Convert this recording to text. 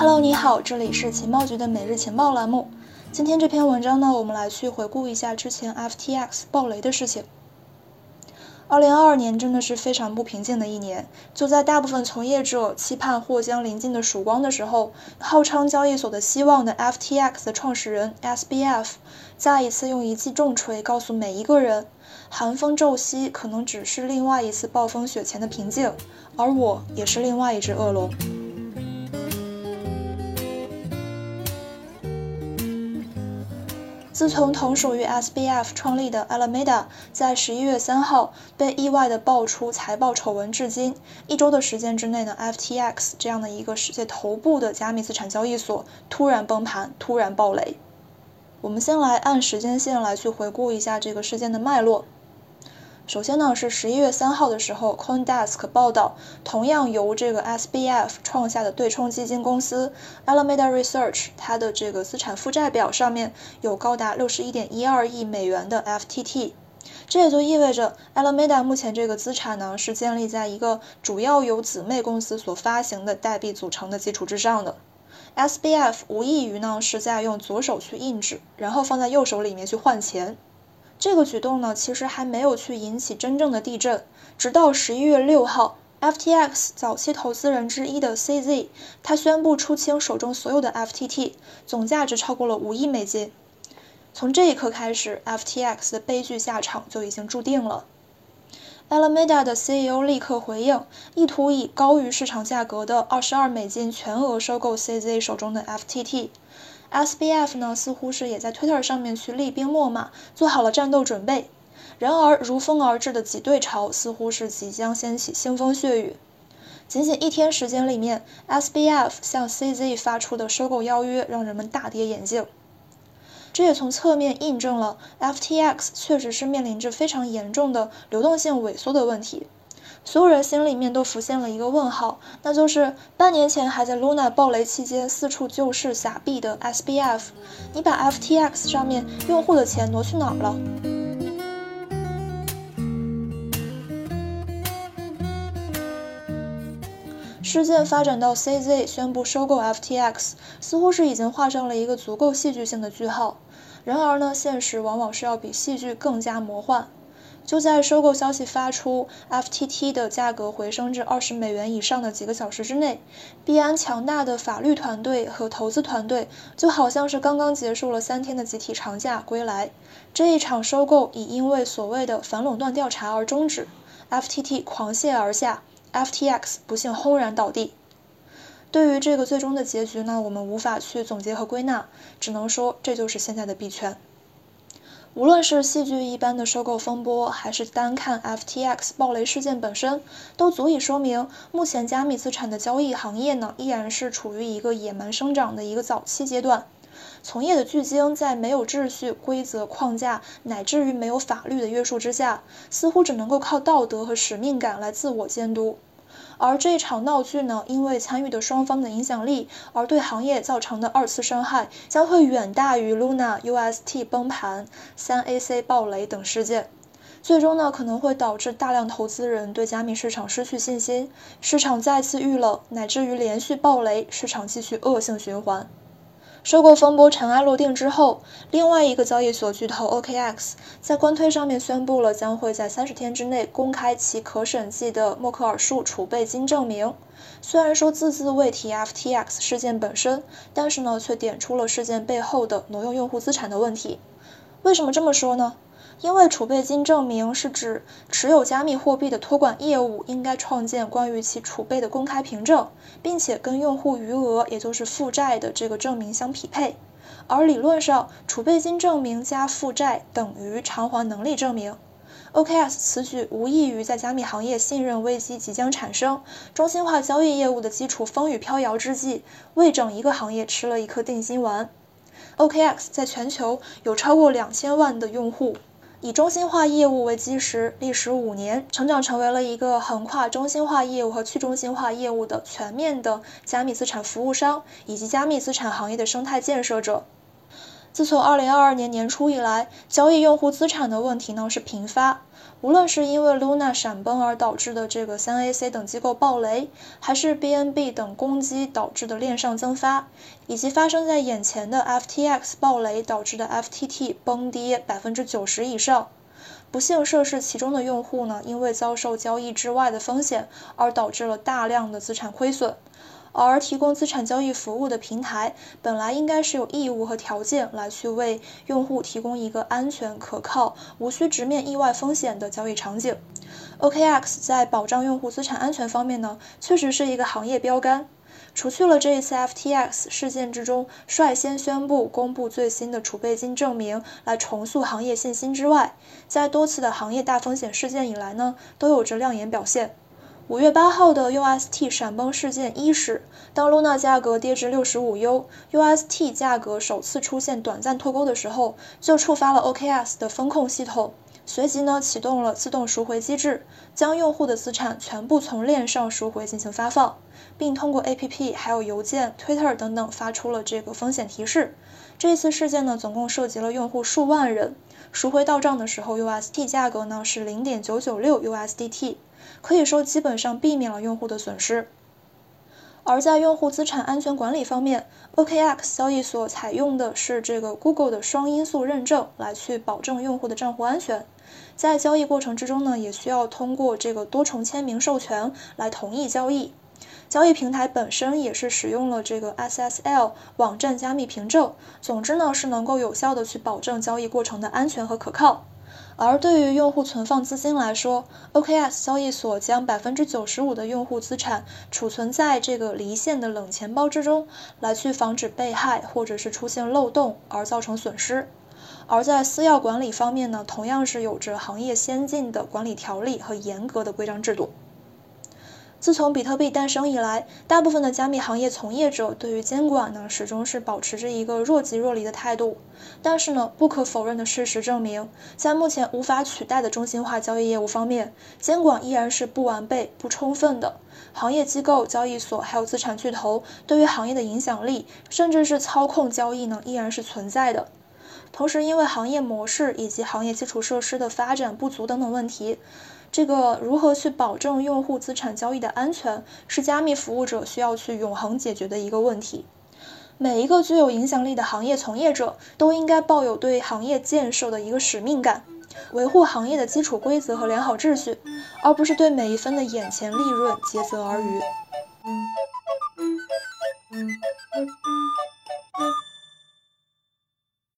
Hello，你好，这里是情报局的每日情报栏目。今天这篇文章呢，我们来去回顾一下之前 FTX 爆雷的事情。二零二二年真的是非常不平静的一年。就在大部分从业者期盼或将临近的曙光的时候，号称交易所的希望的 FTX 的创始人 SBF 再一次用一记重锤告诉每一个人：寒风骤息可能只是另外一次暴风雪前的平静，而我也是另外一只恶龙。自从同属于 SBF 创立的 Alameda 在十一月三号被意外的爆出财报丑闻至今，一周的时间之内呢，FTX 这样的一个世界头部的加密资产交易所突然崩盘，突然暴雷。我们先来按时间线来去回顾一下这个事件的脉络。首先呢，是十一月三号的时候，CoinDesk 报道，同样由这个 SBF 创下的对冲基金公司 Alameda Research，它的这个资产负债表上面有高达六十一点一二亿美元的 FTT，这也就意味着 Alameda 目前这个资产呢是建立在一个主要由姊妹公司所发行的代币组成的基础之上的。SBF 无异于呢是在用左手去印纸，然后放在右手里面去换钱。这个举动呢，其实还没有去引起真正的地震。直到十一月六号，FTX 早期投资人之一的 CZ，他宣布出清手中所有的 FTT，总价值超过了五亿美金。从这一刻开始，FTX 的悲剧下场就已经注定了。Alameda 的 CEO 立刻回应，意图以高于市场价格的二十二美金全额收购 CZ 手中的 FTT。SBF 呢，似乎是也在 Twitter 上面去厉兵秣马，做好了战斗准备。然而，如风而至的挤兑潮似乎是即将掀起腥风血雨。仅仅一天时间里面，SBF 向 CZ 发出的收购邀约让人们大跌眼镜。这也从侧面印证了 FTX 确实是面临着非常严重的流动性萎缩的问题。所有人心里面都浮现了一个问号，那就是半年前还在 Luna 暴雷期间四处救市撒币的 SBF，你把 FTX 上面用户的钱挪去哪儿了？事件发展到 CZ 宣布收购 FTX，似乎是已经画上了一个足够戏剧性的句号。然而呢，现实往往是要比戏剧更加魔幻。就在收购消息发出，FTT 的价格回升至二十美元以上的几个小时之内，币安强大的法律团队和投资团队就好像是刚刚结束了三天的集体长假归来。这一场收购已因为所谓的反垄断调查而终止，FTT 狂泻而下，FTX 不幸轰然倒地。对于这个最终的结局呢，我们无法去总结和归纳，只能说这就是现在的币圈。无论是戏剧一般的收购风波，还是单看 FTX 暴雷事件本身，都足以说明，目前加密资产的交易行业呢，依然是处于一个野蛮生长的一个早期阶段。从业的巨鲸在没有秩序、规则框架，乃至于没有法律的约束之下，似乎只能够靠道德和使命感来自我监督。而这场闹剧呢，因为参与的双方的影响力，而对行业造成的二次伤害，将会远大于 Luna、UST 崩盘、三 AC 暴雷等事件。最终呢，可能会导致大量投资人对加密市场失去信心，市场再次遇冷，乃至于连续暴雷，市场继续恶性循环。收购风波尘埃落定之后，另外一个交易所巨头 OKX 在官推上面宣布了将会在三十天之内公开其可审计的默克尔树储备金证明。虽然说字字未提 FTX 事件本身，但是呢，却点出了事件背后的挪用用户资产的问题。为什么这么说呢？因为储备金证明是指持有加密货币的托管业务应该创建关于其储备的公开凭证，并且跟用户余额，也就是负债的这个证明相匹配。而理论上，储备金证明加负债等于偿还能力证明。OKS 此举无异于在加密行业信任危机即将产生、中心化交易业务的基础风雨飘摇之际，为整一个行业吃了一颗定心丸。OKX 在全球有超过两千万的用户。以中心化业务为基石，历时五年，成长成为了一个横跨中心化业务和去中心化业务的全面的加密资产服务商，以及加密资产行业的生态建设者。自从2022年年初以来，交易用户资产的问题呢是频发。无论是因为 Luna 闪崩而导致的这个 3AC 等机构暴雷，还是 BNB 等攻击导致的链上增发，以及发生在眼前的 FTX 暴雷导致的 FTT 崩跌百分之九十以上，不幸涉事其中的用户呢，因为遭受交易之外的风险，而导致了大量的资产亏损。而提供资产交易服务的平台，本来应该是有义务和条件来去为用户提供一个安全、可靠、无需直面意外风险的交易场景。OKX 在保障用户资产安全方面呢，确实是一个行业标杆。除去了这一次 FTX 事件之中率先宣布公布最新的储备金证明来重塑行业信心之外，在多次的行业大风险事件以来呢，都有着亮眼表现。五月八号的 UST 闪崩事件伊始，当 Luna 价格跌至六十五 U，UST 价格首次出现短暂脱钩的时候，就触发了 OKS 的风控系统，随即呢启动了自动赎回机制，将用户的资产全部从链上赎回进行发放，并通过 APP 还有邮件、Twitter 等等发出了这个风险提示。这次事件呢，总共涉及了用户数万人，赎回到账的时候，UST 价格呢是零点九九六 USDT。可以说，基本上避免了用户的损失。而在用户资产安全管理方面，OKX 交易所采用的是这个 Google 的双因素认证来去保证用户的账户安全。在交易过程之中呢，也需要通过这个多重签名授权来同意交易。交易平台本身也是使用了这个 SSL 网站加密凭证。总之呢，是能够有效的去保证交易过程的安全和可靠。而对于用户存放资金来说，OKS 交易所将百分之九十五的用户资产储存在这个离线的冷钱包之中，来去防止被害或者是出现漏洞而造成损失。而在私钥管理方面呢，同样是有着行业先进的管理条例和严格的规章制度。自从比特币诞生以来，大部分的加密行业从业者对于监管呢，始终是保持着一个若即若离的态度。但是呢，不可否认的事实证明，在目前无法取代的中心化交易业务方面，监管依然是不完备、不充分的。行业机构、交易所还有资产巨头对于行业的影响力，甚至是操控交易呢，依然是存在的。同时，因为行业模式以及行业基础设施的发展不足等等问题。这个如何去保证用户资产交易的安全，是加密服务者需要去永恒解决的一个问题。每一个具有影响力的行业从业者都应该抱有对行业建设的一个使命感，维护行业的基础规则和良好秩序，而不是对每一分的眼前利润竭泽而渔。